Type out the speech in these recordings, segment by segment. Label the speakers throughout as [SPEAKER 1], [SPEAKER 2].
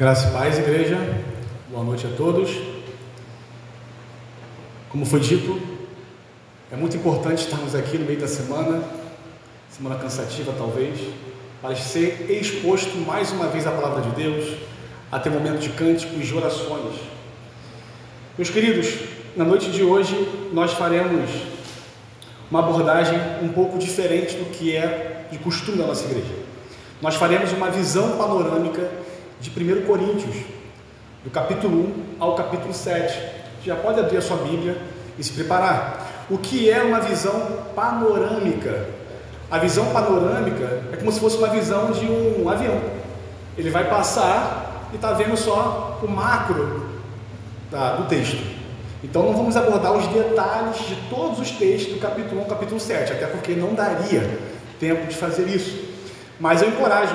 [SPEAKER 1] Graça e paz, igreja. Boa noite a todos. Como foi dito, é muito importante estarmos aqui no meio da semana, semana cansativa talvez, para ser exposto mais uma vez à palavra de Deus, a ter momento de cânticos e orações. Meus queridos, na noite de hoje nós faremos uma abordagem um pouco diferente do que é de costume da nossa igreja. Nós faremos uma visão panorâmica de 1 Coríntios, do capítulo 1 ao capítulo 7. Já pode abrir a sua Bíblia e se preparar. O que é uma visão panorâmica? A visão panorâmica é como se fosse uma visão de um avião. Ele vai passar e está vendo só o macro da, do texto. Então não vamos abordar os detalhes de todos os textos do capítulo 1 ao capítulo 7, até porque não daria tempo de fazer isso. Mas eu encorajo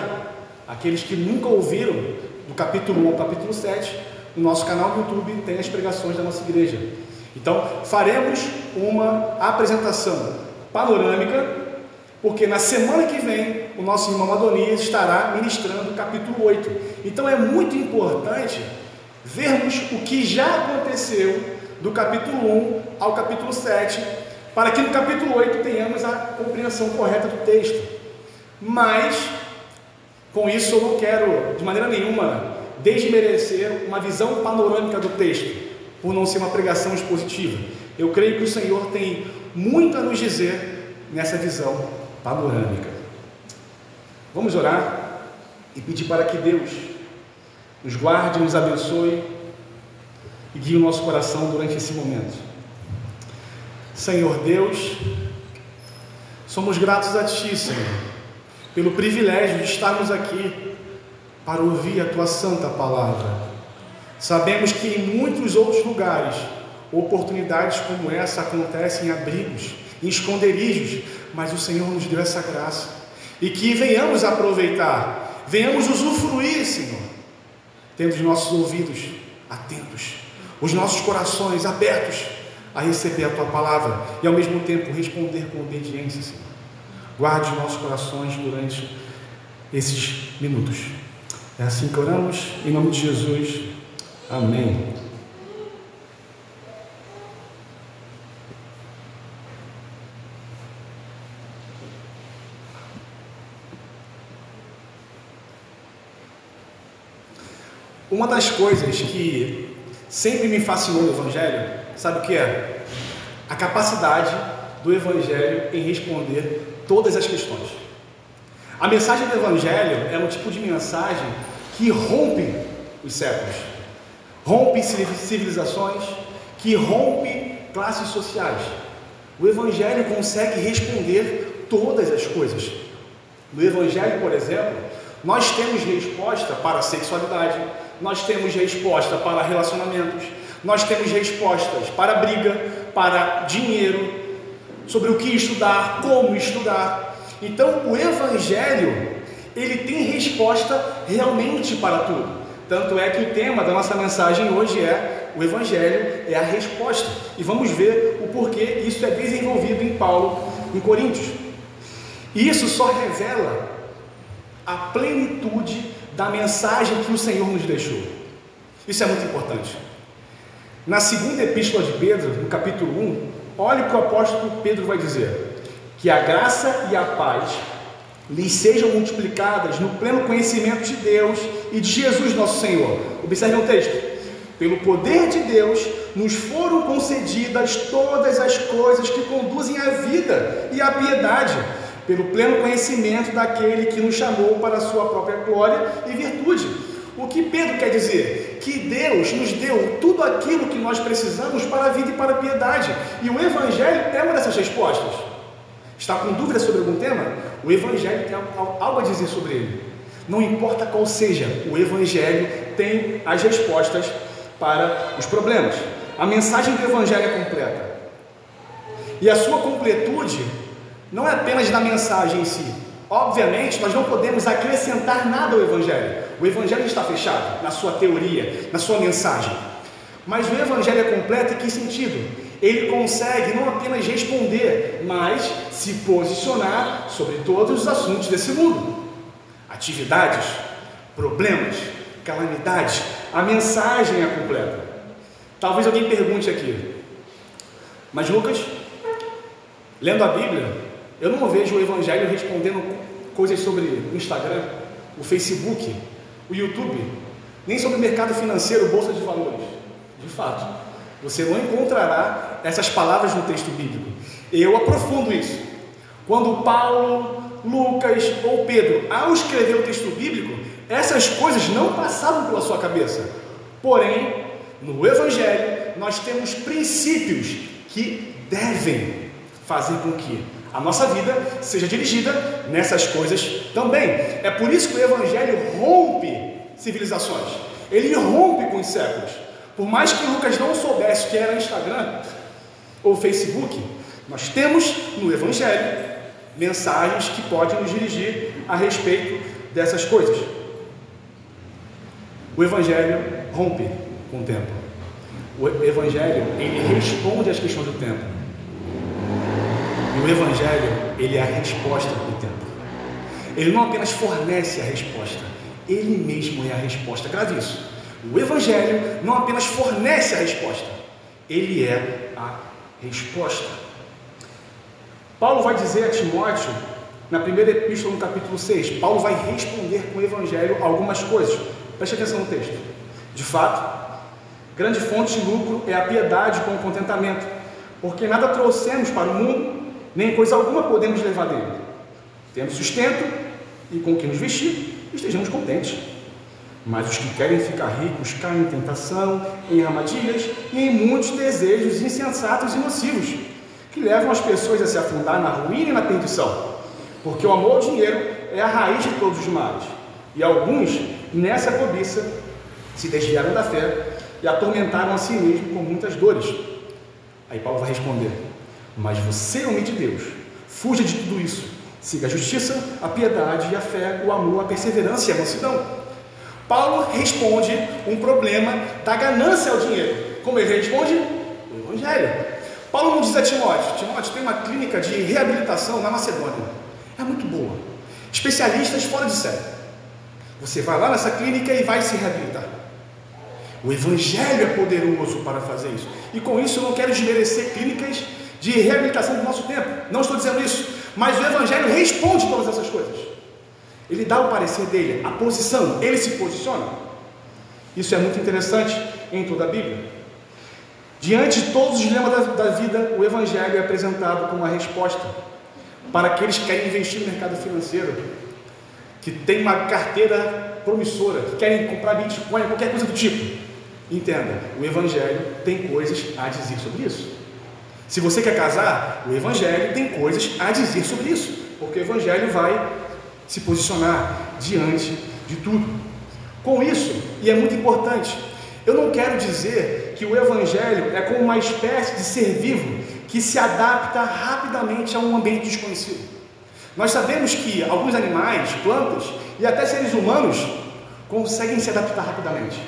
[SPEAKER 1] aqueles que nunca ouviram do capítulo 1 ao capítulo 7, no nosso canal do YouTube tem as pregações da nossa igreja. Então faremos uma apresentação panorâmica, porque na semana que vem o nosso irmão Adonias estará ministrando o capítulo 8. Então é muito importante vermos o que já aconteceu do capítulo 1 ao capítulo 7, para que no capítulo 8 tenhamos a compreensão correta do texto. Mas, com isso, eu não quero de maneira nenhuma desmerecer uma visão panorâmica do texto, por não ser uma pregação expositiva. Eu creio que o Senhor tem muito a nos dizer nessa visão panorâmica. Vamos orar e pedir para que Deus nos guarde, nos abençoe e guie o nosso coração durante esse momento. Senhor Deus, somos gratos a Ti, Senhor, pelo privilégio de estarmos aqui para ouvir a Tua santa palavra. Sabemos que em muitos outros lugares, oportunidades como essa acontecem em abrigos, em esconderijos, mas o Senhor nos deu essa graça. E que venhamos aproveitar, venhamos usufruir, Senhor, tendo os nossos ouvidos atentos os nossos corações abertos a receber a tua palavra e ao mesmo tempo responder com obediência, Senhor. Guarde os nossos corações durante esses minutos. É assim que oramos, em nome de Jesus. Amém. Uma das coisas que sempre me fascinou no Evangelho, sabe o que é? A capacidade do Evangelho em responder todas as questões. A mensagem do Evangelho é um tipo de mensagem que rompe os séculos, rompe civilizações, que rompe classes sociais. O Evangelho consegue responder todas as coisas. No Evangelho, por exemplo, nós temos resposta para a sexualidade, nós temos resposta para relacionamentos, nós temos respostas para briga, para dinheiro, sobre o que estudar, como estudar. Então, o Evangelho, ele tem resposta realmente para tudo. Tanto é que o tema da nossa mensagem hoje é o Evangelho é a resposta. E vamos ver o porquê isso é desenvolvido em Paulo, em Coríntios. E isso só revela a plenitude da mensagem que o Senhor nos deixou. Isso é muito importante. Na segunda epístola de Pedro, no capítulo 1, olha o que o apóstolo Pedro vai dizer: que a graça e a paz lhes sejam multiplicadas no pleno conhecimento de Deus e de Jesus nosso Senhor. Observe o texto. Pelo poder de Deus, nos foram concedidas todas as coisas que conduzem à vida e à piedade pelo pleno conhecimento daquele que nos chamou para a sua própria glória e virtude. O que Pedro quer dizer? Que Deus nos deu tudo aquilo que nós precisamos para a vida e para a piedade. E o Evangelho é uma dessas respostas. Está com dúvida sobre algum tema? O Evangelho tem algo a dizer sobre ele. Não importa qual seja, o Evangelho tem as respostas para os problemas. A mensagem do Evangelho é completa. E a sua completude não é apenas na mensagem em si. Obviamente, nós não podemos acrescentar nada ao Evangelho. O Evangelho está fechado na sua teoria, na sua mensagem. Mas o Evangelho é completo em que sentido? Ele consegue não apenas responder, mas se posicionar sobre todos os assuntos desse mundo: atividades, problemas, calamidade. A mensagem é completa. Talvez alguém pergunte aqui, mas Lucas, lendo a Bíblia, eu não vejo o Evangelho respondendo coisas sobre o Instagram, o Facebook, o YouTube, nem sobre mercado financeiro, bolsa de valores. De fato, você não encontrará essas palavras no texto bíblico. Eu aprofundo isso. Quando Paulo, Lucas ou Pedro, ao escrever o texto bíblico, essas coisas não passavam pela sua cabeça. Porém, no Evangelho, nós temos princípios que devem fazer com que a nossa vida seja dirigida nessas coisas também. É por isso que o Evangelho rompe civilizações, ele rompe com os séculos. Por mais que Lucas não soubesse que era Instagram ou Facebook, nós temos no Evangelho mensagens que podem nos dirigir a respeito dessas coisas. O Evangelho rompe com o tempo. O Evangelho, ele responde às questões do tempo. E o Evangelho, ele é a resposta do tempo. Ele não apenas fornece a resposta, ele mesmo é a resposta. Grave isso. O Evangelho não apenas fornece a resposta, ele é a resposta. Paulo vai dizer a Timóteo, na primeira epístola, no capítulo 6, Paulo vai responder com o Evangelho algumas coisas. Preste atenção no texto. De fato, grande fonte de lucro é a piedade com o contentamento, porque nada trouxemos para o mundo, nem coisa alguma podemos levar dele. Temos sustento e com que nos vestir, estejamos contentes. Mas os que querem ficar ricos caem em tentação, em armadilhas e em muitos desejos insensatos e nocivos, que levam as pessoas a se afundar na ruína e na perdição. Porque o amor ao dinheiro é a raiz de todos os males. E alguns, nessa cobiça, se desviaram da fé e atormentaram a si mesmo com muitas dores. Aí Paulo vai responder: Mas você é homem de Deus, fuja de tudo isso. Siga a justiça, a piedade, a fé, o amor, a perseverança e a mansidão. Paulo responde um problema da ganância ao dinheiro. Como ele responde? O Evangelho. Paulo não diz a Timóteo: Timóteo, tem uma clínica de reabilitação na Macedônia. É muito boa. Especialistas fora de série. Você vai lá nessa clínica e vai se reabilitar. O Evangelho é poderoso para fazer isso. E com isso eu não quero desmerecer clínicas de reabilitação do nosso tempo. Não estou dizendo isso. Mas o Evangelho responde todas essas coisas. Ele dá o parecer dele, a posição, ele se posiciona. Isso é muito interessante em toda a Bíblia. Diante de todos os dilemas da, da vida, o Evangelho é apresentado como uma resposta para aqueles que querem investir no mercado financeiro, que tem uma carteira promissora, que querem comprar Bitcoin, qualquer coisa do tipo. Entenda, o Evangelho tem coisas a dizer sobre isso. Se você quer casar, o Evangelho tem coisas a dizer sobre isso, porque o Evangelho vai se posicionar diante de tudo. Com isso, e é muito importante, eu não quero dizer que o Evangelho é como uma espécie de ser vivo que se adapta rapidamente a um ambiente desconhecido. Nós sabemos que alguns animais, plantas e até seres humanos conseguem se adaptar rapidamente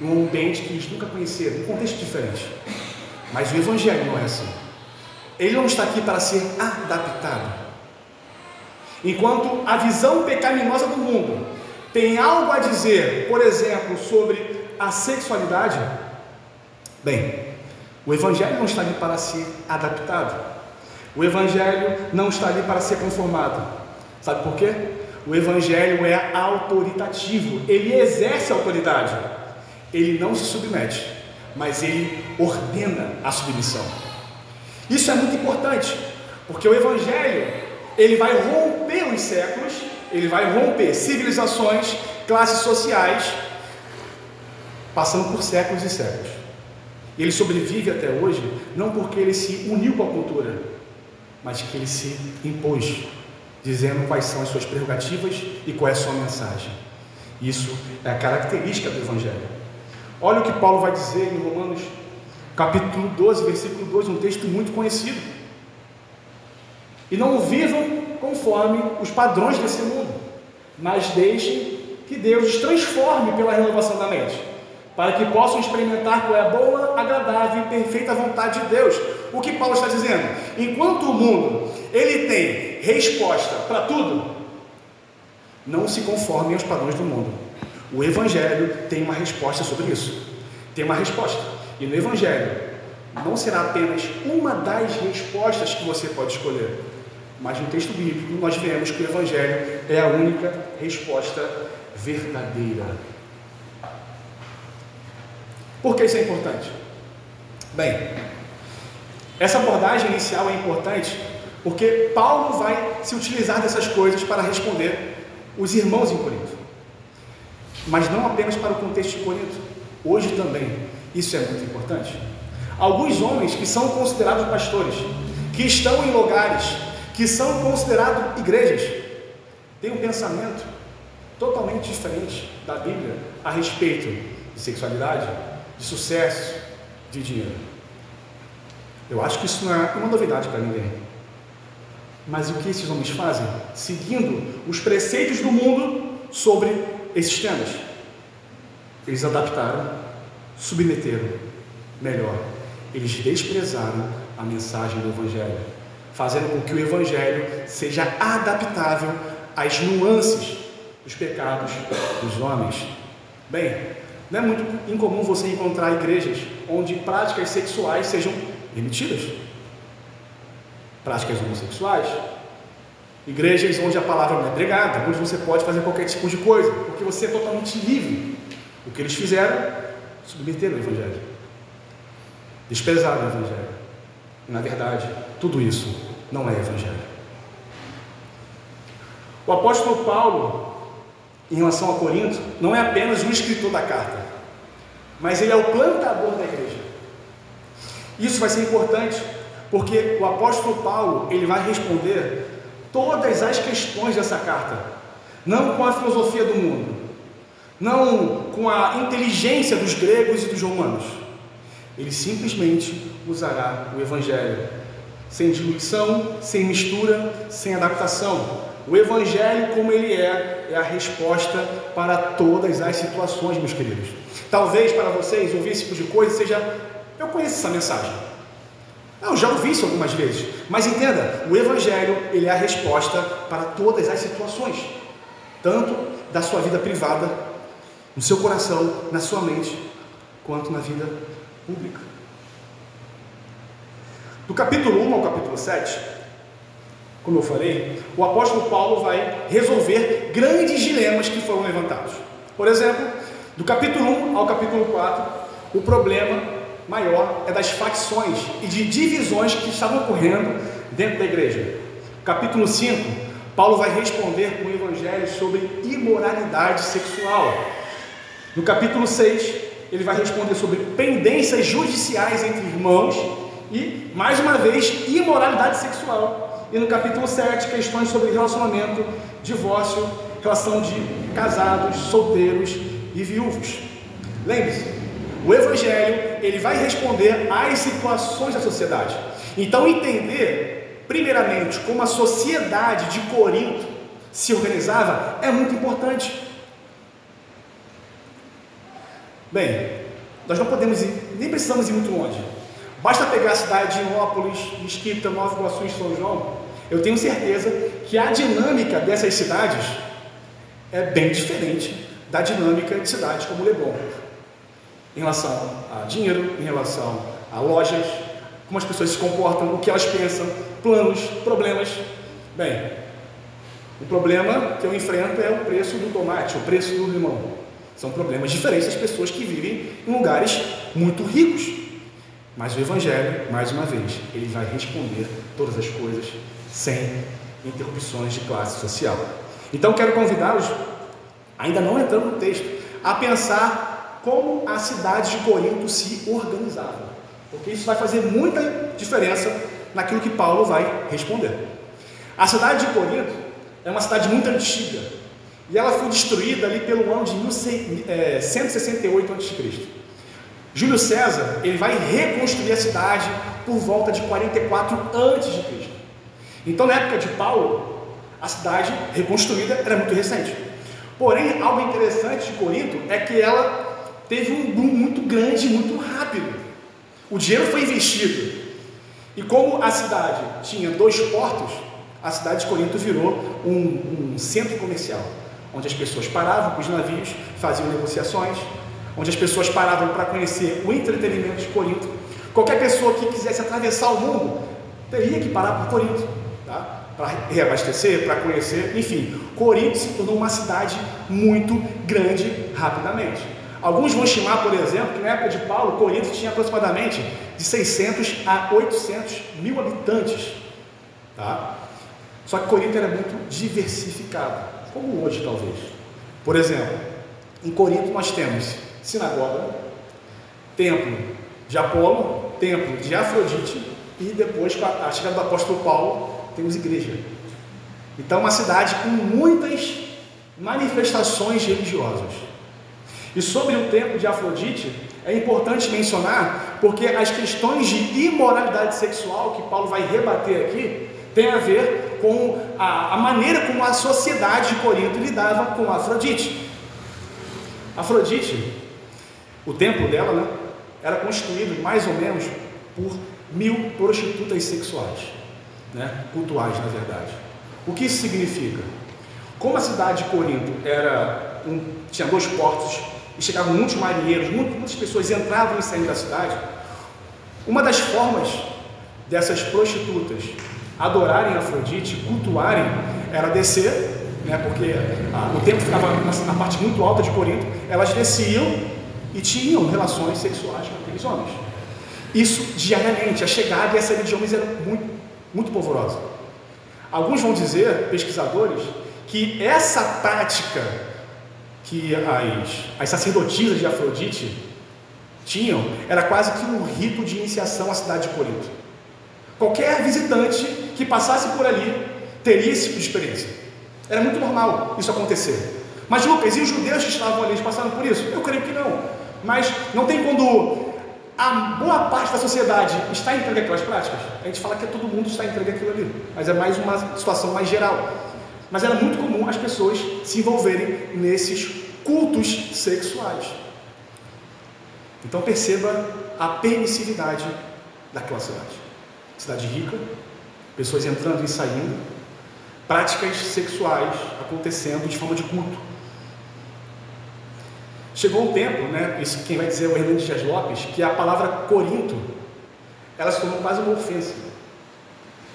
[SPEAKER 1] em um ambiente que eles nunca conheceram, um contexto diferente. Mas o Evangelho não é assim. Ele não está aqui para ser adaptado. Enquanto a visão pecaminosa do mundo tem algo a dizer, por exemplo, sobre a sexualidade, bem, o Evangelho não está ali para ser adaptado. O Evangelho não está ali para ser conformado. Sabe por quê? O Evangelho é autoritativo, ele exerce autoridade. Ele não se submete, mas ele ordena a submissão. Isso é muito importante, porque o Evangelho ele vai romper os séculos, ele vai romper civilizações, classes sociais, passando por séculos e séculos. Ele sobrevive até hoje não porque ele se uniu com a cultura, mas que ele se impôs, dizendo quais são as suas prerrogativas e qual é a sua mensagem. Isso é a característica do Evangelho. Olha o que Paulo vai dizer em Romanos, capítulo 12, versículo 2, um texto muito conhecido. E não vivam conforme os padrões desse mundo, mas deixem que Deus os transforme pela renovação da mente, para que possam experimentar qual é a boa, agradável e perfeita vontade de Deus. O que Paulo está dizendo? Enquanto o mundo ele tem resposta para tudo, não se conformem aos padrões do mundo. O Evangelho tem uma resposta sobre isso. Tem uma resposta. E no Evangelho não será apenas uma das respostas que você pode escolher, mas no texto bíblico nós vemos que o Evangelho é a única resposta verdadeira. Por que isso é importante? Bem, essa abordagem inicial é importante porque Paulo vai se utilizar dessas coisas para responder os irmãos em Corinto. Mas não apenas para o contexto de Corinto, hoje também. Isso é muito importante. Alguns homens que são considerados pastores, que estão em lugares que são considerados igrejas, têm um pensamento totalmente diferente da Bíblia a respeito de sexualidade, de sucesso, de dinheiro. Eu acho que isso não é uma novidade para ninguém. Mas o que esses homens fazem? Seguindo os preceitos do mundo sobre esses temas. Eles adaptaram, submeteram melhor. Eles desprezaram a mensagem do Evangelho, fazendo com que o Evangelho seja adaptável às nuances dos pecados dos homens. Bem, não é muito incomum você encontrar igrejas onde práticas sexuais sejam permitidas. Práticas homossexuais. Igrejas onde a palavra não é pregada, onde você pode fazer qualquer tipo de coisa, porque você é totalmente livre. O que eles fizeram? Submeteram o Evangelho. Desprezaram o Evangelho. E, na verdade, tudo isso não é Evangelho. O apóstolo Paulo em relação a Corinto, não é apenas o escritor da carta, mas ele é o plantador da igreja. Isso vai ser importante, porque o apóstolo Paulo, ele vai responder todas as questões dessa carta, não com a filosofia do mundo, não com a inteligência dos gregos e dos romanos. Ele simplesmente usará o evangelho, sem diluição, sem mistura, sem adaptação. O evangelho como ele é, é a resposta para todas as situações, meus queridos. Talvez para vocês ouvir esse tipo de coisa seja: eu conheço essa mensagem. Eu já ouvi isso algumas vezes, mas entenda, o Evangelho ele é a resposta para todas as situações, tanto da sua vida privada, no seu coração, na sua mente, quanto na vida pública. Do capítulo 1 ao capítulo 7, como eu falei, o apóstolo Paulo vai resolver grandes dilemas que foram levantados. Por exemplo, do capítulo 1 ao capítulo 4, o problema maior é das facções e de divisões que estavam ocorrendo dentro da igreja. Capítulo 5, Paulo vai responder com o evangelho sobre imoralidade sexual. No capítulo 6, ele vai responder sobre pendências judiciais entre irmãos e, mais uma vez, imoralidade sexual. E no capítulo 7, questões sobre relacionamento, divórcio, relação de casados, solteiros e viúvos. Lembre-se, o Evangelho ele vai responder às situações da sociedade. Então, entender, primeiramente, como a sociedade de Corinto se organizava é muito importante. Bem, nós não podemos ir, nem precisamos ir muito longe. Basta pegar a cidade de Inópolis, Mesquita, Nova Iguaçu e São João, eu tenho certeza que a dinâmica dessas cidades é bem diferente da dinâmica de cidades como Leblon. Em relação a dinheiro, em relação a lojas, como as pessoas se comportam, o que elas pensam, planos, problemas. Bem, o problema que eu enfrento é o preço do tomate, o preço do limão. São problemas diferentes das pessoas que vivem em lugares muito ricos. Mas o Evangelho, mais uma vez, ele vai responder todas as coisas sem interrupções de classe social. Então quero convidá-los, ainda não entrando no texto, a pensar como a cidade de Corinto se organizava, porque isso vai fazer muita diferença naquilo que Paulo vai responder. A cidade de Corinto é uma cidade muito antiga e ela foi destruída ali pelo ano de 1168 a.C. Júlio César, ele vai reconstruir a cidade por volta de 44 a.C. Então, na época de Paulo, a cidade reconstruída era muito recente. Porém, algo interessante de Corinto é que ela teve um boom muito grande, muito rápido. O dinheiro foi investido. E como a cidade tinha dois portos, a cidade de Corinto virou um, um centro comercial, onde as pessoas paravam com os navios, faziam negociações, onde as pessoas paravam para conhecer o entretenimento de Corinto. Qualquer pessoa que quisesse atravessar o mundo teria que parar por Corinto, tá? para reabastecer, para conhecer, enfim. Corinto se tornou uma cidade muito grande rapidamente. Alguns vão estimar, por exemplo, que na época de Paulo, Corinto tinha aproximadamente de 600 a 800 mil habitantes. Tá? Só que Corinto era muito diversificado, como hoje talvez. Por exemplo, em Corinto nós temos sinagoga, templo de Apolo, templo de Afrodite e depois, com a chegada do apóstolo Paulo, temos igreja. Então, uma cidade com muitas manifestações religiosas. E sobre o templo de Afrodite, é importante mencionar, porque as questões de imoralidade sexual que Paulo vai rebater aqui tem a ver com a, a maneira como a sociedade de Corinto lidava com Afrodite. Afrodite, o templo dela, né, era constituído mais ou menos por mil prostitutas sexuais, né, cultuais, na verdade. O que isso significa? Como a cidade de Corinto era um, tinha dois portos e chegavam muitos marinheiros, muitas pessoas entravam e saíam da cidade, uma das formas dessas prostitutas adorarem Afrodite, cultuarem, era descer, né, porque ah, o templo ficava na, na parte muito alta de Corinto, elas desciam e tinham relações sexuais com aqueles homens. Isso diariamente, a chegada e a saída de homens era muito, muito polvorosa. Alguns vão dizer, pesquisadores, que essa prática que as, as sacerdotisas de Afrodite tinham era quase que um rito de iniciação à cidade de Corinto. Qualquer visitante que passasse por ali teria esse tipo de experiência. Era muito normal isso acontecer. Mas Lucas, e os judeus que estavam ali passaram por isso? Eu creio que não. Mas não tem quando a boa parte da sociedade está entregue àquelas práticas. A gente fala que todo mundo está entregue àquilo ali. Mas é mais uma situação mais geral. Mas era muito comum as pessoas se envolverem nesses cultos sexuais. Então perceba a permissividade daquela cidade. Cidade rica, pessoas entrando e saindo, práticas sexuais acontecendo de forma de culto. Chegou um tempo, né, isso quem vai dizer é o Hernandes Dias Lopes, que a palavra Corinto, ela se tornou quase uma ofensa.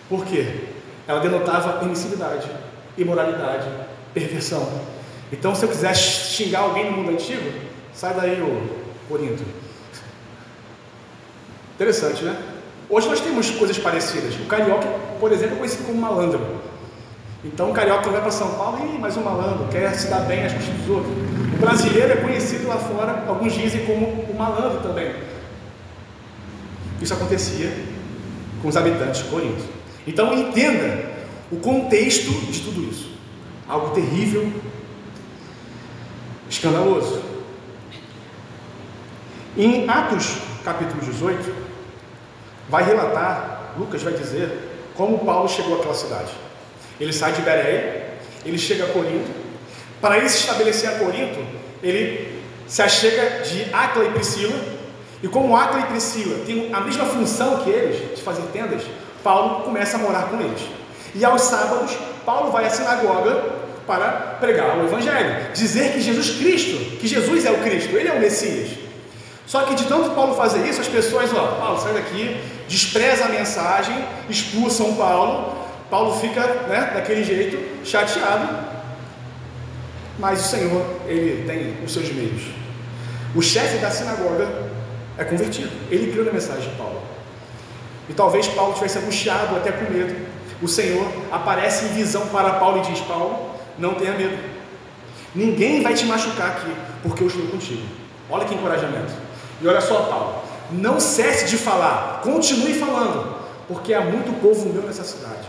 [SPEAKER 1] Por quê? Ela denotava permissividade imoralidade, perversão. Então, se eu quiser xingar alguém no mundo antigo, sai daí, o Corinto. Interessante, né? Hoje nós temos coisas parecidas. O carioca, por exemplo, é conhecido como malandro. Então, o carioca vai para São Paulo e mais um malandro, quer se dar bem às custas dos outros. O brasileiro é conhecido lá fora, alguns dizem como o malandro também. Isso acontecia com os habitantes de Corinto. Então, entenda o contexto de tudo isso. Algo terrível, escandaloso. Em Atos capítulo 18, vai relatar, Lucas vai dizer, como Paulo chegou àquela cidade. Ele sai de Bereia, ele chega a Corinto. Para ele se estabelecer a Corinto, ele se achega de Acla e Priscila. E como Acla e Priscila têm a mesma função que eles, de fazer tendas, Paulo começa a morar com eles. E aos sábados, Paulo vai à sinagoga para pregar o Evangelho, dizer que Jesus Cristo, que Jesus é o Cristo, ele é o Messias. Só que de tanto Paulo fazer isso, as pessoas, ó, Paulo, sai daqui, despreza a mensagem, expulsam Paulo, Paulo fica né, daquele jeito, chateado, mas o Senhor, ele tem os seus meios. O chefe da sinagoga é convertido, ele criou a mensagem de Paulo. E talvez Paulo tivesse angustiado, até com medo, o Senhor aparece em visão para Paulo e diz: Paulo, não tenha medo. Ninguém vai te machucar aqui, porque eu estou contigo. Olha que encorajamento. E olha só, Paulo, não cesse de falar, continue falando, porque há muito povo meu nessa cidade.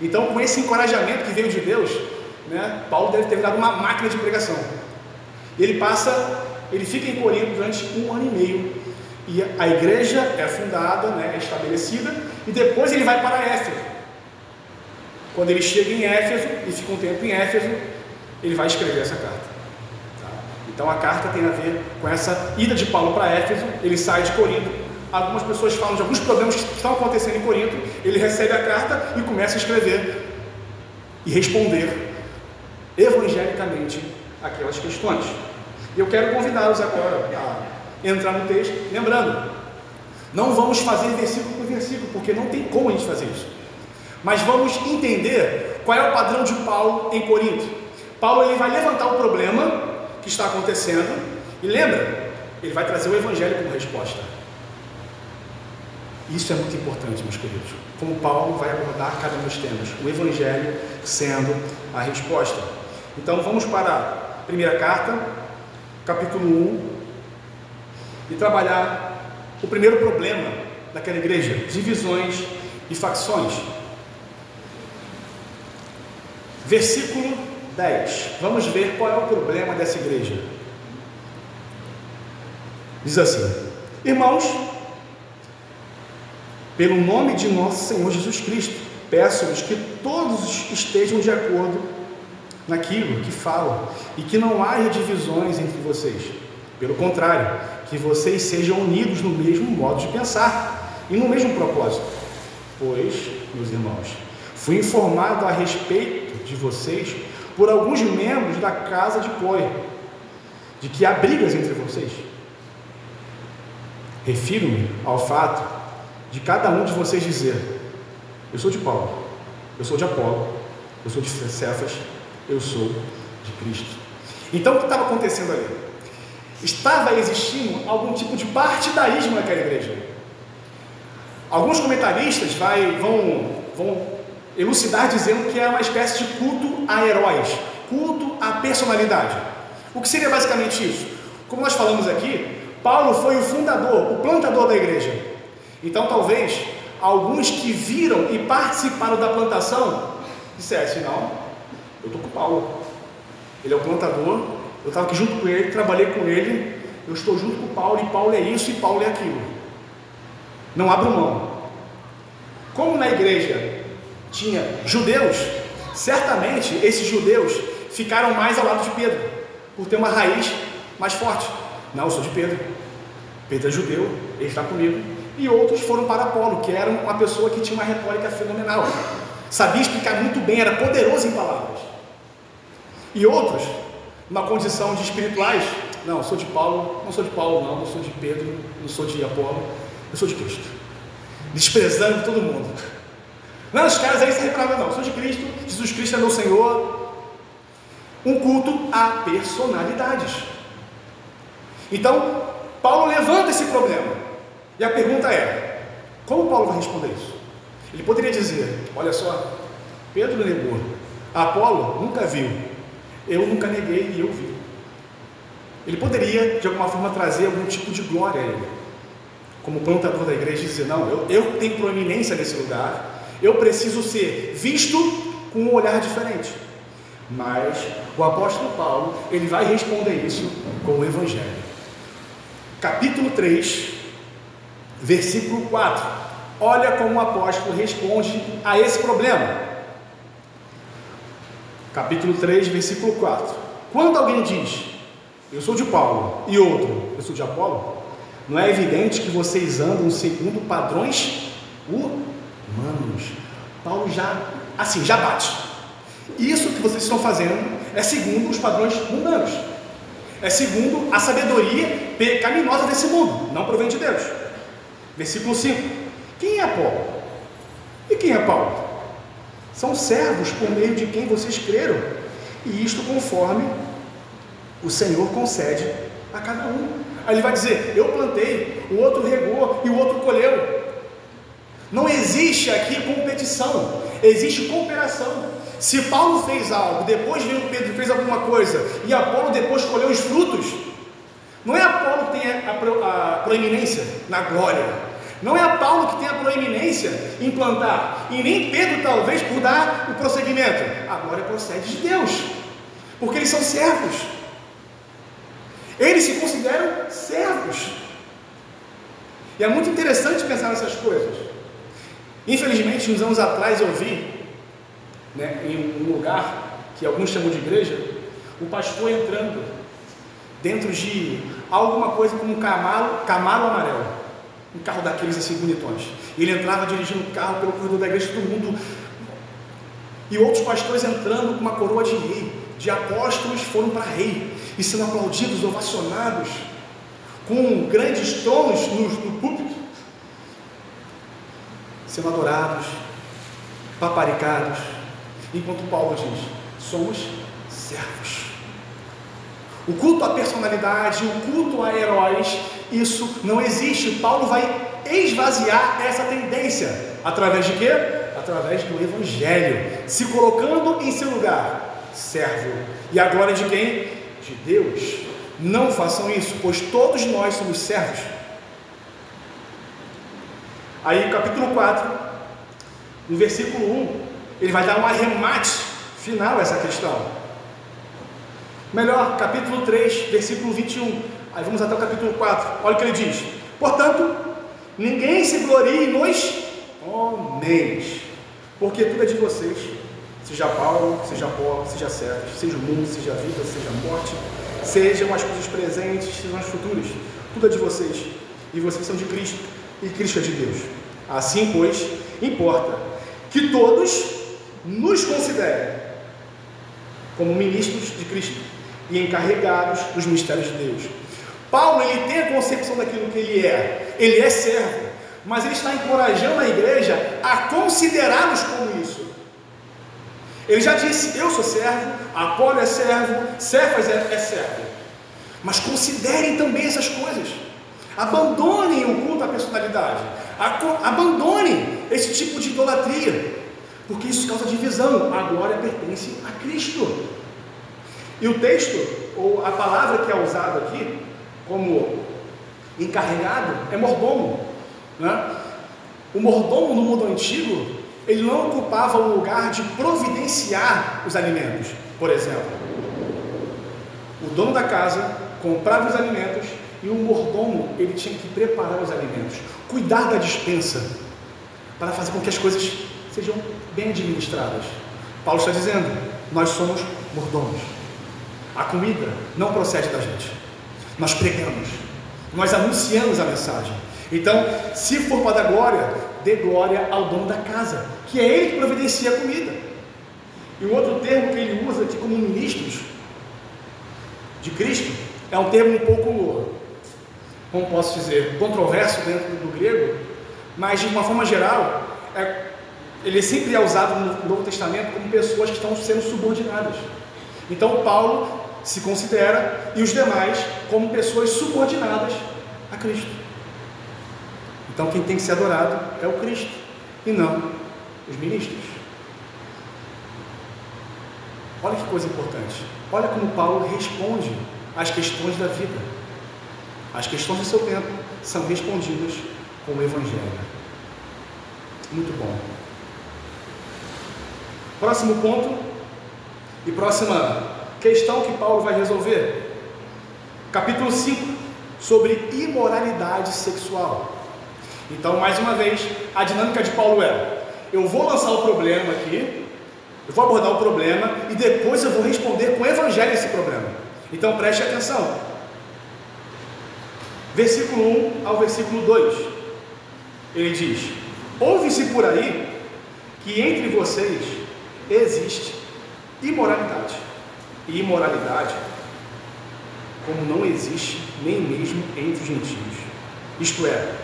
[SPEAKER 1] Então, com esse encorajamento que veio de Deus, né, Paulo deve ter virado uma máquina de pregação. Ele passa, ele fica em Corinto durante um ano e meio, e a igreja é fundada, né, é estabelecida, e depois ele vai para Éfeso. Quando ele chega em Éfeso e fica um tempo em Éfeso, ele vai escrever essa carta. Tá? Então a carta tem a ver com essa ida de Paulo para Éfeso, ele sai de Corinto. Algumas pessoas falam de alguns problemas que estão acontecendo em Corinto, ele recebe a carta e começa a escrever e responder evangelicamente aquelas questões. Eu quero convidá-los agora a entrar no texto, lembrando, não vamos fazer versículo por versículo, porque não tem como a gente fazer isso. Mas vamos entender qual é o padrão de Paulo em Corinto. Paulo ele vai levantar o problema que está acontecendo e lembra, ele vai trazer o evangelho como resposta. Isso é muito importante, meus queridos. Como Paulo vai abordar cada um dos temas, o evangelho sendo a resposta. Então vamos para a primeira carta, capítulo 1, e trabalhar o primeiro problema daquela igreja: divisões e facções. Versículo 10. Vamos ver qual é o problema dessa igreja. Diz assim: Irmãos, pelo nome de nosso Senhor Jesus Cristo, peço-lhes que todos estejam de acordo naquilo que falam e que não haja divisões entre vocês. Pelo contrário, que vocês sejam unidos no mesmo modo de pensar e no mesmo propósito. Pois, meus irmãos, fui informado a respeito de vocês por alguns membros da casa de Chloe, de que há brigas entre vocês. Refiro-me ao fato de cada um de vocês dizer: Eu sou de Paulo, eu sou de Apolo, eu sou de Cefas, eu sou de Cristo. Então o que estava acontecendo ali? Estava existindo algum tipo de partidarismo naquela igreja. Alguns comentaristas vai, vão, vão elucidar dizendo que é uma espécie de culto a heróis, culto à personalidade. O que seria basicamente isso? Como nós falamos aqui, Paulo foi o fundador, o plantador da igreja. Então talvez alguns que viram e participaram da plantação dissessem: Não, eu estou com Paulo. Ele é o plantador, eu estava aqui junto com ele, trabalhei com ele, eu estou junto com Paulo, e Paulo é isso e Paulo é aquilo. Não abro mão. Como na igreja tinha judeus, certamente esses judeus ficaram mais ao lado de Pedro, por ter uma raiz mais forte. Não, eu sou de Pedro. Pedro é judeu, ele está comigo. E outros foram para Apolo, que era uma pessoa que tinha uma retórica fenomenal. Sabia explicar muito bem, era poderoso em palavras. E outros, numa condição de espirituais, não, eu sou de Paulo, não sou de Paulo, não, não sou de Pedro, não sou de Apolo, eu sou de Cristo. Desprezando todo mundo. Não, os caras aí se repravam, não, sou de Cristo, Jesus Cristo é meu Senhor. Um culto a personalidades. Então, Paulo levanta esse problema. E a pergunta é: como Paulo vai responder isso? Ele poderia dizer: olha só, Pedro negou, Apolo nunca viu, eu nunca neguei e eu vi. Ele poderia, de alguma forma, trazer algum tipo de glória a ele, como plantador da igreja, dizer: não, eu, eu tenho proeminência nesse lugar, eu preciso ser visto com um olhar diferente. Mas o apóstolo Paulo, ele vai responder isso com o Evangelho capítulo 3, versículo 4. Olha como o apóstolo responde a esse problema. Capítulo 3, versículo 4. Quando alguém diz, eu sou de Paulo, e outro, eu sou de Apolo, não é evidente que vocês andam segundo padrões humanos. Paulo já, assim, já bate. Isso que vocês estão fazendo é segundo os padrões humanos. É segundo a sabedoria pecaminosa desse mundo, não provém de Deus. Versículo 5: Quem é Paulo? E quem é Paulo? São servos por meio de quem vocês creram, e isto conforme o Senhor concede a cada um. Aí ele vai dizer: Eu plantei, o outro regou e o outro colheu. Não existe aqui competição, existe cooperação. Se Paulo fez algo, depois veio Pedro fez alguma coisa, e Apolo depois colheu os frutos, não é Apolo que tem a, proeminência na glória, não é a Paulo que tem a proeminência em plantar, e nem Pedro, talvez, por dar o prosseguimento. A glória procede de Deus, porque eles são servos, eles se consideram servos. E é muito interessante pensar nessas coisas. Infelizmente, uns anos atrás eu vi né, em um lugar que alguns chamam de igreja, o pastor entrando dentro de alguma coisa como um camaro, camaro amarelo, um carro daqueles assim bonitões. Ele entrava dirigindo o carro pelo corredor da igreja, todo mundo. E outros pastores entrando com uma coroa de rei, de apóstolos foram para rei e sendo aplaudidos, ovacionados, com grandes tronos no, no púlpito, sendo adorados, paparicados, enquanto Paulo diz: somos servos. O culto à personalidade, o culto a heróis, isso não existe. Paulo vai esvaziar essa tendência. Através de quê? Através do Evangelho. Se colocando em seu lugar, servo. E a glória de quem? De Deus. Não façam isso, pois todos nós somos servos. Aí, capítulo 4, no versículo 1, ele vai dar um arremate final a essa questão. Melhor, capítulo 3, versículo 21. Aí vamos até o capítulo 4. Olha o que ele diz. Portanto, ninguém se glorie nos homens, porque tudo é de vocês. Seja Paulo, seja Paulo, seja Sérgio, seja o mundo, seja a vida, seja a morte, sejam as coisas presentes, sejam as futuras. Tudo é de vocês. E vocês são de Cristo, e Cristo é de Deus. Assim, pois, importa que todos nos considerem como ministros de Cristo e encarregados dos mistérios de Deus. Paulo ele tem a concepção daquilo que ele é. Ele é servo, mas ele está encorajando a igreja a considerá-los como isso. Ele já disse: Eu sou servo, Apolo é servo, Cefas é, é servo. Mas considerem também essas coisas. Abandonem o culto à personalidade. Abandonem esse tipo de idolatria. Porque isso causa divisão. A glória pertence a Cristo. E o texto, ou a palavra que é usada aqui, como encarregado, é mordomo. Né? O mordomo no mundo antigo, ele não ocupava o lugar de providenciar os alimentos, por exemplo. O dono da casa comprava os alimentos e o mordomo ele tinha que preparar os alimentos, cuidar da dispensa, para fazer com que as coisas sejam bem administradas. Paulo está dizendo: nós somos mordomos. A comida não procede da gente. Nós pregamos, nós anunciamos a mensagem. Então, se for para dar glória, dê glória ao dono da casa, que é ele que providencia a comida. E o outro termo que ele usa aqui como ministros de Cristo é um termo um pouco, como posso dizer, controverso dentro do grego, mas de uma forma geral, é, ele sempre é usado no Novo Testamento como pessoas que estão sendo subordinadas. Então, Paulo se considera e os demais como pessoas subordinadas a Cristo. Então quem tem que ser adorado é o Cristo e não os ministros. Olha que coisa importante. Olha como Paulo responde às questões da vida. As questões do seu tempo são respondidas com o Evangelho. Muito bom. Próximo ponto e próxima questão que Paulo vai resolver. Capítulo 5, sobre imoralidade sexual. Então, mais uma vez, a dinâmica de Paulo é: eu vou lançar o problema aqui, eu vou abordar o problema e depois eu vou responder com o evangelho esse problema. Então, preste atenção. Versículo 1 ao versículo 2. Ele diz: Ouve-se por aí que entre vocês existe imoralidade e imoralidade, como não existe nem mesmo entre os gentios. Isto é,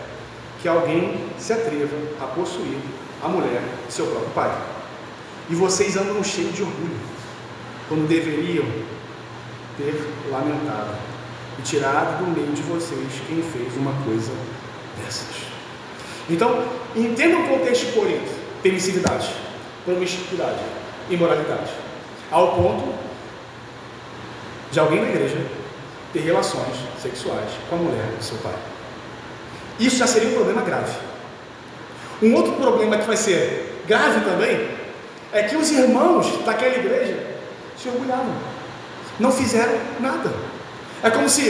[SPEAKER 1] que alguém se atreva a possuir a mulher de seu próprio pai. E vocês andam cheios de orgulho, quando deveriam ter lamentado e tirado do meio de vocês quem fez uma coisa dessas. Então, entenda o contexto de Corinto: permissividade, promiscuidade, imoralidade, ao ponto de alguém na igreja ter relações sexuais com a mulher do seu pai. Isso já seria um problema grave. Um outro problema que vai ser grave também é que os irmãos daquela igreja se orgulhavam, não fizeram nada. É como se,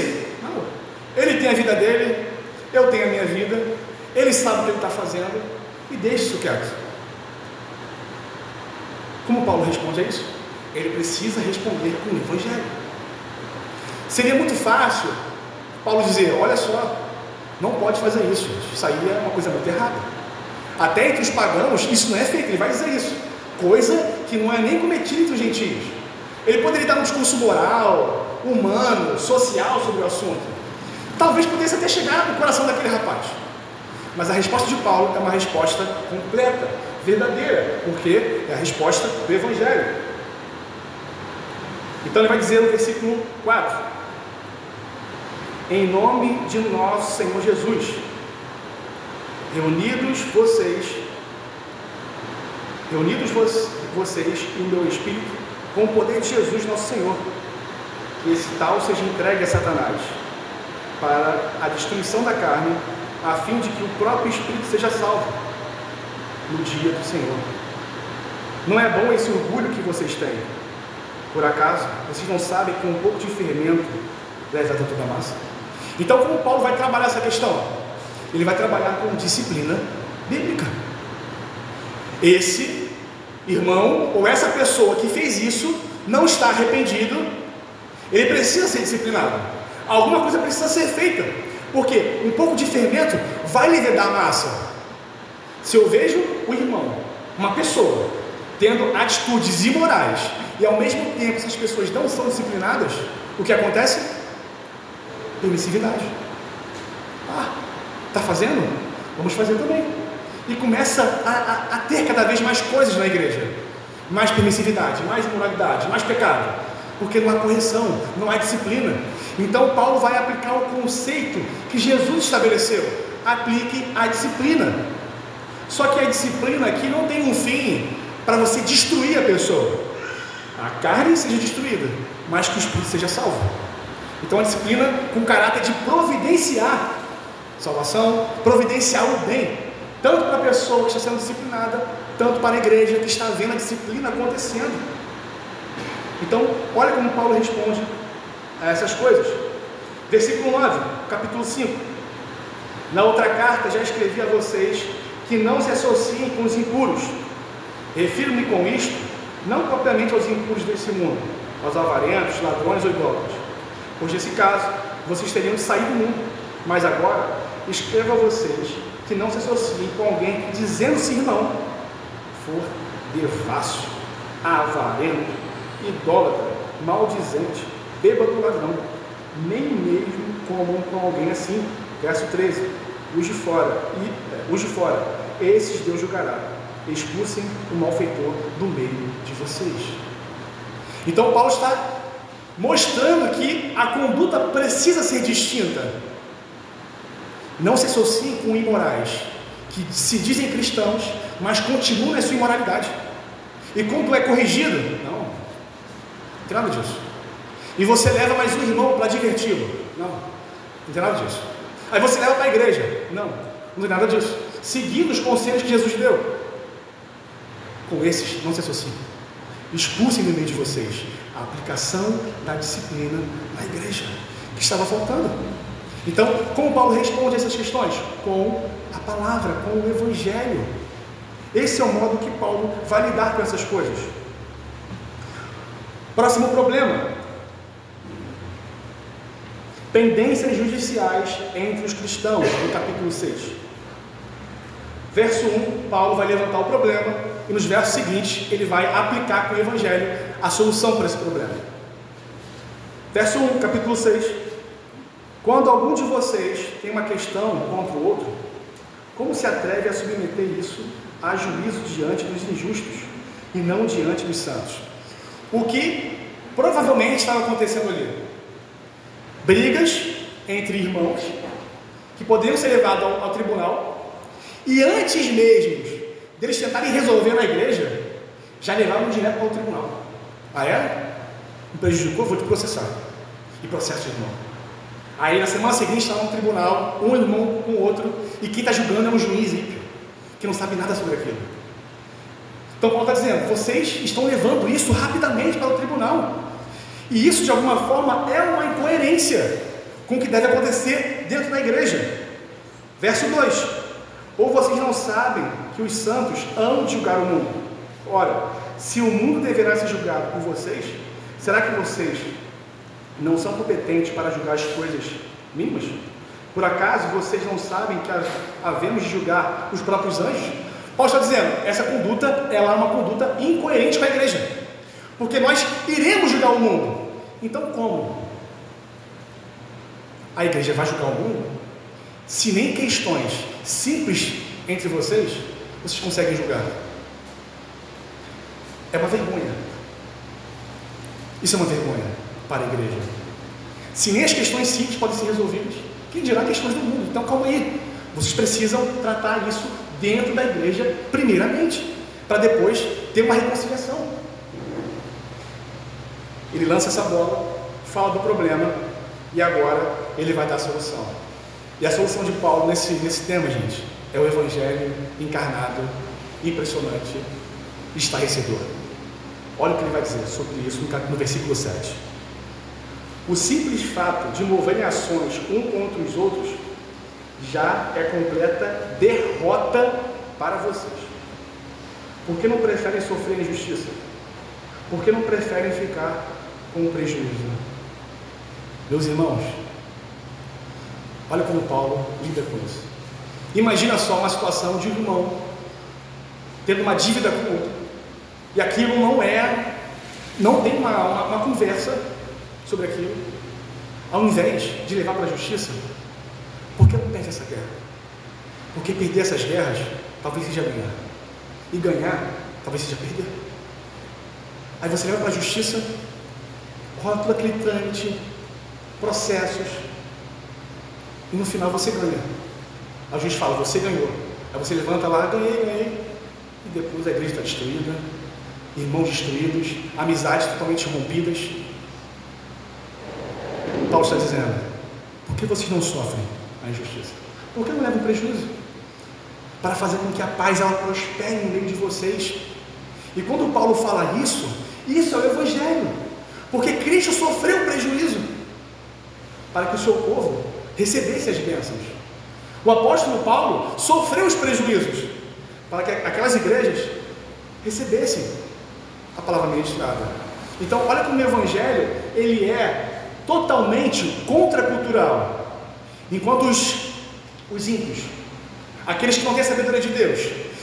[SPEAKER 1] ele tem a vida dele, eu tenho a minha vida, ele sabe o que ele está fazendo e deixe isso quieto. Como Paulo responde a isso? Ele precisa responder com o Evangelho. Seria muito fácil Paulo dizer: olha só, não pode fazer isso, isso aí é uma coisa muito errada. Até entre os pagãos, isso não é feito, ele vai dizer isso. Coisa que não é nem cometida entre os gentios. Ele poderia dar um discurso moral, humano, social sobre o assunto. Talvez pudesse até chegar no coração daquele rapaz. Mas a resposta de Paulo é uma resposta completa, verdadeira, porque é a resposta do Evangelho. Então ele vai dizer no versículo 4: Em nome de nosso Senhor Jesus, reunidos vocês, reunidos vocês e o meu espírito, com o poder de Jesus nosso Senhor, que esse tal seja entregue a Satanás para a destruição da carne, a fim de que o próprio espírito seja salvo no dia do Senhor. Não é bom esse orgulho que vocês têm? Por acaso, vocês não sabem que um pouco de fermento leva toda a massa? Então, como Paulo vai trabalhar essa questão? Ele vai trabalhar com disciplina bíblica. Esse irmão ou essa pessoa que fez isso não está arrependido, ele precisa ser disciplinado. Alguma coisa precisa ser feita, porque um pouco de fermento vai levedar a massa. Se eu vejo o irmão, uma pessoa, tendo atitudes imorais e ao mesmo tempo essas pessoas não são disciplinadas, o que acontece? Permissividade. Ah, está fazendo? Vamos fazer também e começa a, a, a, ter cada vez mais coisas na igreja, mais permissividade, mais imoralidade, mais pecado, porque não há correção, não há disciplina. Então Paulo vai aplicar o conceito que Jesus estabeleceu: aplique a disciplina. Só que a disciplina aqui não tem um fim para você destruir a pessoa. A carne seja destruída, mas que o espírito seja salvo. Então a disciplina com caráter de providenciar salvação, providenciar o bem, tanto para a pessoa que está sendo disciplinada, tanto para a igreja que está vendo a disciplina acontecendo. Então, olha como Paulo responde a essas coisas. Versículo 9, capítulo 5. Na outra carta já escrevi a vocês que não se associem com os impuros. Refiro-me com isto, não propriamente aos impuros desse mundo, aos avarentos, ladrões ou idólatras. Pois nesse caso, vocês teriam sair do mundo. Mas agora, escrevo a vocês que não se associe com alguém que, dizendo-se irmão, for devasso, avarento, idólatra, maldizente, bêbado ladrão, nem mesmo comam com alguém assim. Verso 13: os de fora, e é, os de fora, esses Deus julgará. Expulsem o malfeitor do meio de vocês. Então Paulo está mostrando que a conduta precisa ser distinta não se associem com imorais, que se dizem cristãos, mas continuam na sua imoralidade. E quando é corrigido, tem nada disso. E você leva mais um irmão para diverti-lo, não, não tem nada disso. Aí você leva para a igreja, não, não tem nada disso. Seguindo os conselhos que Jesus deu. Com esses, não se associem. Expulsem do meio de vocês a aplicação da disciplina na igreja, que estava faltando. Então, como Paulo responde a essas questões? Com a palavra, com o Evangelho. Esse é o modo que Paulo vai lidar com essas coisas. Próximo problema: pendências judiciais entre os cristãos, no capítulo 6. Verso 1, Paulo vai levantar o problema e nos versos seguintes ele vai aplicar com o Evangelho a solução para esse problema. Verso 1, capítulo 6. Quando algum de vocês tem uma questão contra o outro, como se atreve a submeter isso a juízo diante dos injustos e não diante dos santos? O que provavelmente estava acontecendo ali? Brigas entre irmãos que poderiam ser levados ao, ao tribunal e antes mesmo deles tentarem resolver na igreja, já levaram direto para o tribunal. Ah é? Me prejudicou, vou te processar. E processo de irmão. Aí na semana seguinte está no tribunal, um irmão com o outro, e quem está julgando é um juiz ímpio, que não sabe nada sobre aquilo. Então Paulo está dizendo, vocês estão levando isso rapidamente para o tribunal. E isso de alguma forma é uma incoerência com o que deve acontecer dentro da igreja. Verso 2: Ou vocês não sabem que os santos hão de julgar o mundo? Ora, se o mundo deverá ser julgado por vocês, será que vocês não são competentes para julgar as coisas mínimas? Por acaso vocês não sabem que havemos de julgar os próprios anjos? Paulo está dizendo, essa conduta ela é uma conduta incoerente com a igreja. Porque nós iremos julgar o mundo. Então como? A igreja vai julgar o mundo? Se nem questões simples entre vocês, vocês conseguem julgar. É uma vergonha. Isso é uma vergonha para a igreja. Se nem as questões simples podem ser resolvidas, quem dirá questões do mundo? Então calma aí. Vocês precisam tratar isso dentro da igreja, primeiramente, para depois ter uma reconciliação. Ele lança essa bola, fala do problema e agora ele vai dar a solução. E a solução de Paulo nesse, nesse tema, gente, é o Evangelho encarnado, impressionante, estarrecedor. Olha o que ele vai dizer sobre isso no versículo 7. O simples fato de moverem ações um contra os outros já é completa derrota para vocês. Por que não preferem sofrer injustiça? Por que não preferem ficar com prejuízo? Meus irmãos, olha como Paulo lida com isso. Imagina só uma situação de irmão tendo uma dívida com outro, e aquilo não é, não tem uma, uma, uma conversa sobre aquilo. Ao invés de levar para a justiça, por que não perde essa guerra? Porque perder essas guerras talvez seja ganhar. E ganhar talvez seja perder. Aí você leva para a justiça, aquele trâmite, processos, e no final você ganha. A juiz fala, você ganhou. Aí você levanta lá, ganhei, ganhei. E depois a igreja está destruída, irmãos destruídos, amizades totalmente rompidas. Paulo está dizendo, por que vocês não sofrem a injustiça? Por que não levam prejuízo? Para fazer com que a paz ela prospere no meio de vocês. E quando Paulo fala isso, isso é o Evangelho. Porque Cristo sofreu prejuízo para que o seu povo recebesse as bênçãos. O apóstolo Paulo sofreu os prejuízos para que aquelas igrejas recebessem a palavra ministrada. Então, olha como o evangelho ele é totalmente contracultural. Enquanto os, os ímpios, aqueles que não têm sabedoria de Deus,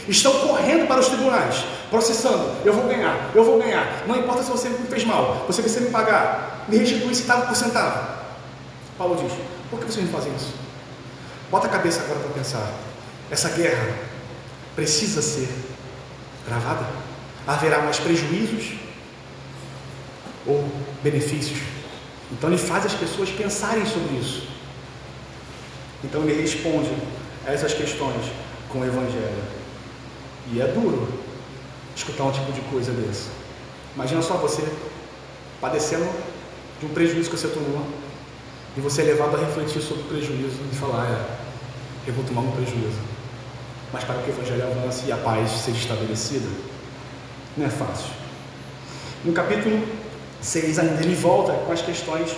[SPEAKER 1] estão correndo para os tribunais, processando, eu vou ganhar, eu vou ganhar, não importa se você me fez mal, você precisa me pagar, me restitui centavo por centavo. Paulo diz, por que vocês não fazem isso? Bota a cabeça agora para pensar. Essa guerra precisa ser travada? Haverá mais prejuízos ou benefícios? Então ele faz as pessoas pensarem sobre isso. Então ele responde a essas questões com o Evangelho. E é duro escutar um tipo de coisa desse. Imagina só você padecendo de um prejuízo que você tomou e você é levado a refletir sobre o prejuízo e falar, é, eu vou tomar um prejuízo. Mas para que o Evangelho avance e a paz seja estabelecida, não é fácil. No capítulo 6 ainda ele volta com as questões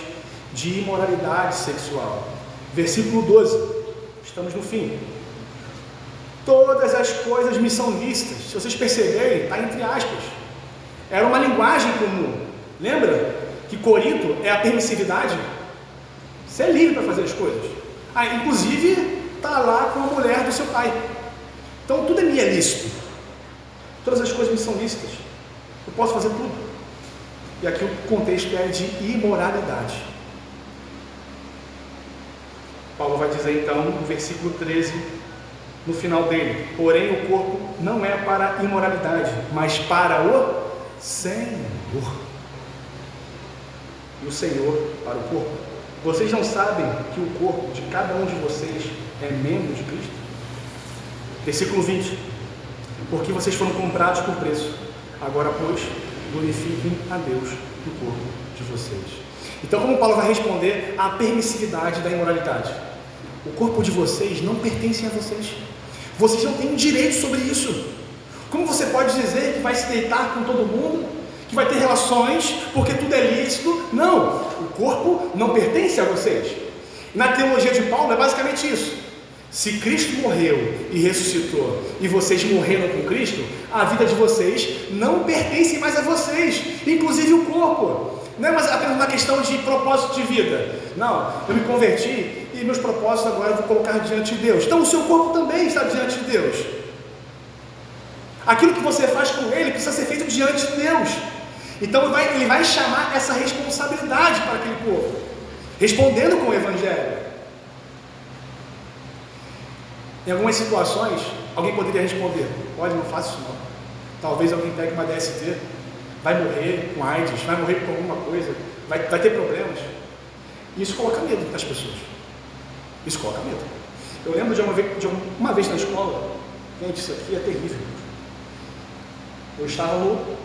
[SPEAKER 1] de imoralidade sexual. Versículo 12. Estamos no fim. Todas as coisas me são lícitas. Se vocês perceberem, está entre aspas. Era uma linguagem comum. Lembra que Corinto é a permissividade? Você é livre para fazer as coisas. Ah, inclusive, está lá com a mulher do seu pai. Então, tudo é é lícito. Todas as coisas me são lícitas. Eu posso fazer tudo. E aqui o contexto é de imoralidade. Paulo vai dizer então no versículo 13, no final dele: Porém, o corpo não é para a imoralidade, mas para o Senhor. E o Senhor para o corpo. Vocês não sabem que o corpo de cada um de vocês é membro de Cristo? Versículo 20. Porque vocês foram comprados por preço. Agora, pois, glorifiquem a Deus no corpo de vocês. Então, como Paulo vai responder à permissividade da imoralidade? O corpo de vocês não pertence a vocês. Vocês não têm direito sobre isso. Como você pode dizer que vai se deitar com todo mundo que vai ter relações porque tudo é lícito. Não, o corpo não pertence a vocês. Na teologia de Paulo é basicamente isso. Se Cristo morreu e ressuscitou e vocês morreram com Cristo, a vida de vocês não pertence mais a vocês, inclusive o corpo. Não é mais apenas uma questão de propósito de vida. Não, eu me converti e meus propósitos agora eu vou colocar diante de Deus. Então o seu corpo também está diante de Deus. Aquilo que você faz com ele precisa ser feito diante de Deus. Então ele vai, ele vai chamar essa responsabilidade para aquele povo, respondendo com o Evangelho. Em algumas situações, alguém poderia responder: Olha, não faça isso não. Talvez alguém pegue uma DST, vai morrer com AIDS, vai morrer com alguma coisa, vai, vai ter problemas. E isso coloca medo nas pessoas. Isso coloca medo. Eu lembro de uma vez, de uma vez na escola, gente, isso aqui é terrível. Eu estava no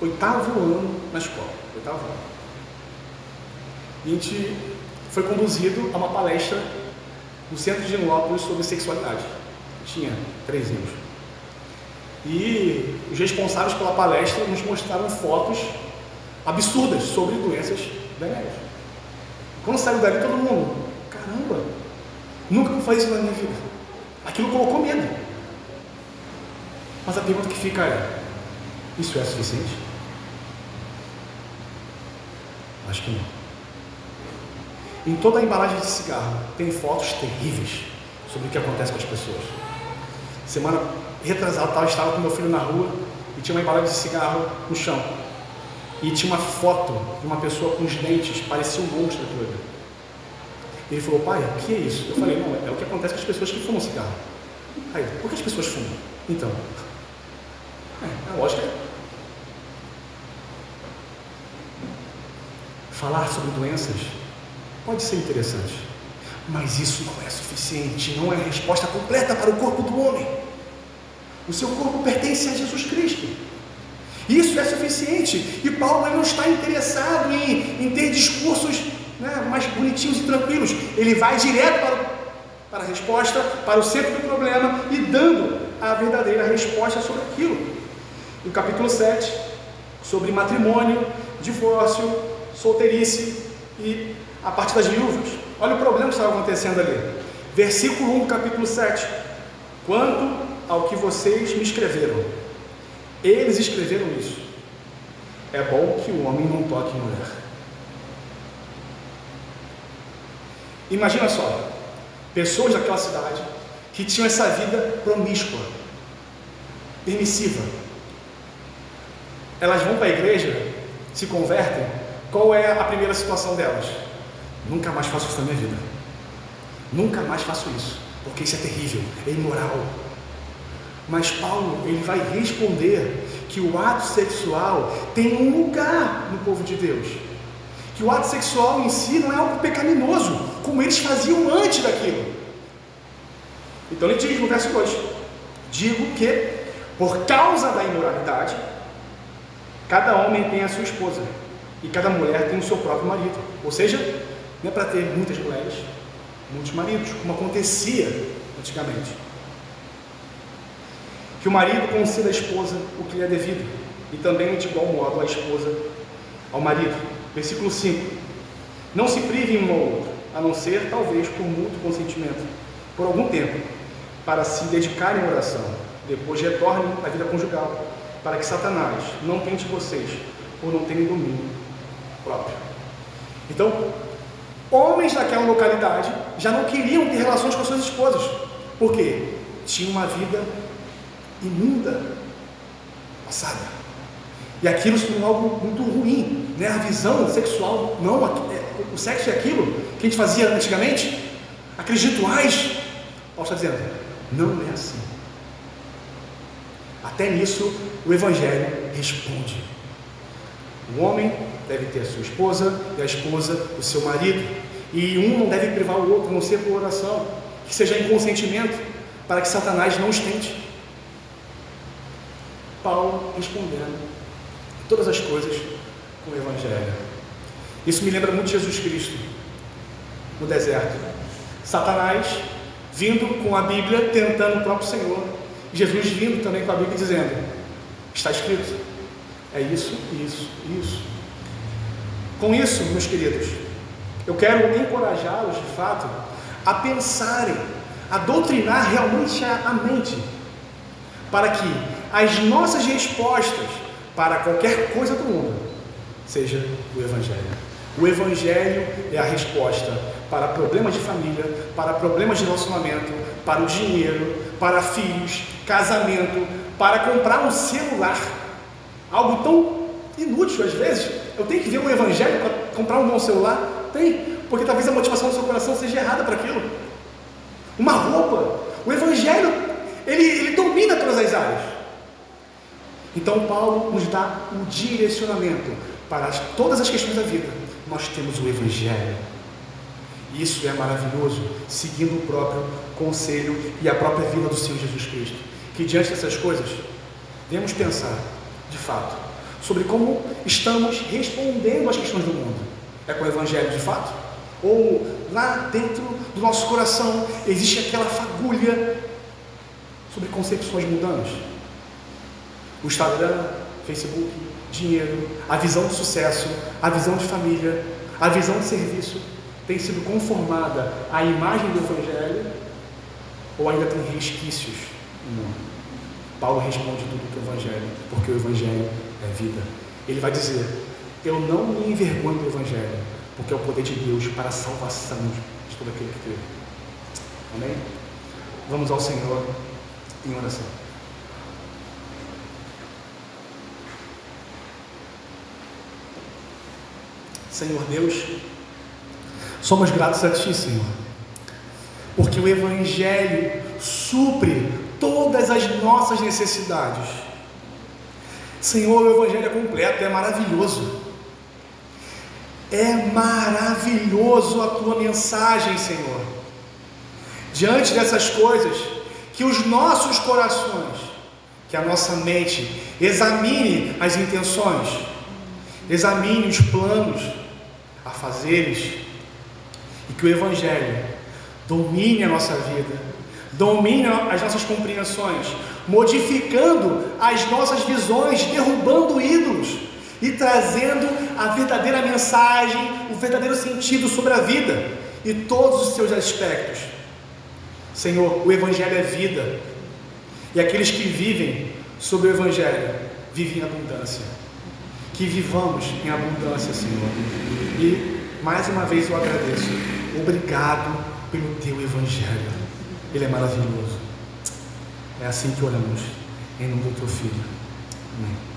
[SPEAKER 1] oitavo ano na escola, oitavo ano. A gente foi conduzido a uma palestra no centro de Genópolis sobre sexualidade. tinha três anos. E os responsáveis pela palestra nos mostraram fotos absurdas sobre doenças venéreas. Quando saiu dali, todo mundo, caramba, nunca fazer isso na minha vida. Aquilo colocou medo. Mas a pergunta que fica é: isso é suficiente? Acho que não. Em toda a embalagem de cigarro tem fotos terríveis sobre o que acontece com as pessoas. Semana retrasada eu estava com meu filho na rua e tinha uma embalagem de cigarro no chão. E tinha uma foto de uma pessoa com os dentes, parecia um monstro aquilo ali. Ele falou, pai, o que é isso? Eu falei, não, é o que acontece com as pessoas que fumam cigarro. Aí, por que as pessoas fumam? Então, é, a lógica é. Falar sobre doenças pode ser interessante, mas isso não é suficiente, não é a resposta completa para o corpo do homem. O seu corpo pertence a Jesus Cristo. Isso é suficiente. E Paulo não está interessado em, em ter discursos né, mais bonitinhos e tranquilos. Ele vai direto para, para a resposta, para o centro do problema e dando a verdadeira resposta sobre aquilo. No capítulo 7, sobre matrimônio, divórcio, solteirice e a parte das viúvas. Olha o problema que estava acontecendo ali. Versículo 1 do capítulo 7. Quanto ao que vocês me escreveram, eles escreveram isso. É bom que o homem não toque em mulher. Imagina só, pessoas daquela cidade que tinham essa vida promíscua, permissiva. Elas vão para a igreja, se convertem, qual é a primeira situação delas? Nunca mais faço isso na minha vida. Nunca mais faço isso, porque isso é terrível, é imoral. Mas Paulo, ele vai responder que o ato sexual tem um lugar no povo de Deus. Que o ato sexual em si não é algo pecaminoso, como eles faziam antes daquilo. Então ele diz no verso 2: Digo que, por causa da imoralidade, cada homem tem a sua esposa, e cada mulher tem o seu próprio marido. Ou seja, não é para ter muitas mulheres, muitos maridos, como acontecia antigamente. Que o marido conceda à esposa o que lhe é devido, e também de igual modo a esposa ao marido. Versículo 5: Não se privem um ao outro, a não ser, talvez, por mútuo consentimento, por algum tempo, para se dedicarem à oração, depois retornem à vida conjugal, para que Satanás não tente vocês, por não terem domínio próprio. Então, homens daquela localidade já não queriam ter relações com suas esposas, porque tinham uma vida imunda passada. E aquilo se tornou algo muito ruim, né? A visão sexual, não, é, o sexo é aquilo que a gente fazia antigamente, aqueles rituais. Paulo está dizendo, não é assim. Até nisso o Evangelho responde. O homem deve ter a sua esposa e a esposa o seu marido. E um não deve privar o outro, não ser por oração, que seja em consentimento, para que Satanás não os tente. Paulo respondendo todas as coisas com o Evangelho. Isso me lembra muito Jesus Cristo no deserto. Satanás vindo com a Bíblia tentando o próprio Senhor. Jesus vindo também com a Bíblia dizendo: Está escrito. É isso, isso, isso. Com isso, meus queridos, eu quero encorajá-los de fato a pensarem, a doutrinar realmente a mente, para que as nossas respostas para qualquer coisa do mundo seja o Evangelho. O Evangelho é a resposta para problemas de família, para problemas de relacionamento, para o dinheiro, para filhos, casamento, para comprar um celular. Algo tão inútil às vezes. Eu tenho que ver o Evangelho para comprar um bom celular? Tem, porque talvez a motivação do seu coração seja errada para aquilo. Uma roupa. O Evangelho, ele, ele domina todas as áreas. Então, Paulo nos dá um direcionamento para as, todas as questões da vida. Nós temos o Evangelho. Isso é maravilhoso, seguindo o próprio conselho e a própria vida do Senhor Jesus Cristo. Que diante dessas coisas, devemos pensar, de fato, sobre como estamos respondendo às questões do mundo. É com o Evangelho de fato? Ou lá dentro do nosso coração existe aquela fagulha sobre concepções mundanas? O Instagram, Facebook, dinheiro, a visão de sucesso, a visão de família, a visão de serviço tem sido conformada à imagem do Evangelho ou ainda tem resquícios? Não. Paulo responde tudo com o Evangelho, porque o Evangelho é vida. Ele vai dizer: Eu não me envergonho do Evangelho, porque é o poder de Deus para a salvação de todo aquele que crê. Amém? Vamos ao Senhor em oração. Senhor Deus, somos gratos a Ti, Senhor, porque o Evangelho supre todas as nossas necessidades. Senhor, o Evangelho é completo, é maravilhoso. É maravilhoso a tua mensagem, Senhor. Diante dessas coisas, que os nossos corações, que a nossa mente examine as intenções, examine os planos, a fazeres, e que o Evangelho domine a nossa vida, domine as nossas compreensões, modificando as nossas visões, derrubando ídolos e trazendo a verdadeira mensagem, o verdadeiro sentido sobre a vida e todos os seus aspectos. Senhor, o Evangelho é vida, e aqueles que vivem sobre o Evangelho vivem em abundância. Que vivamos em abundância, Senhor. E mais uma vez eu agradeço. Obrigado pelo teu Evangelho. Ele é maravilhoso. É assim que oramos. Em nome do teu Filho. Amém.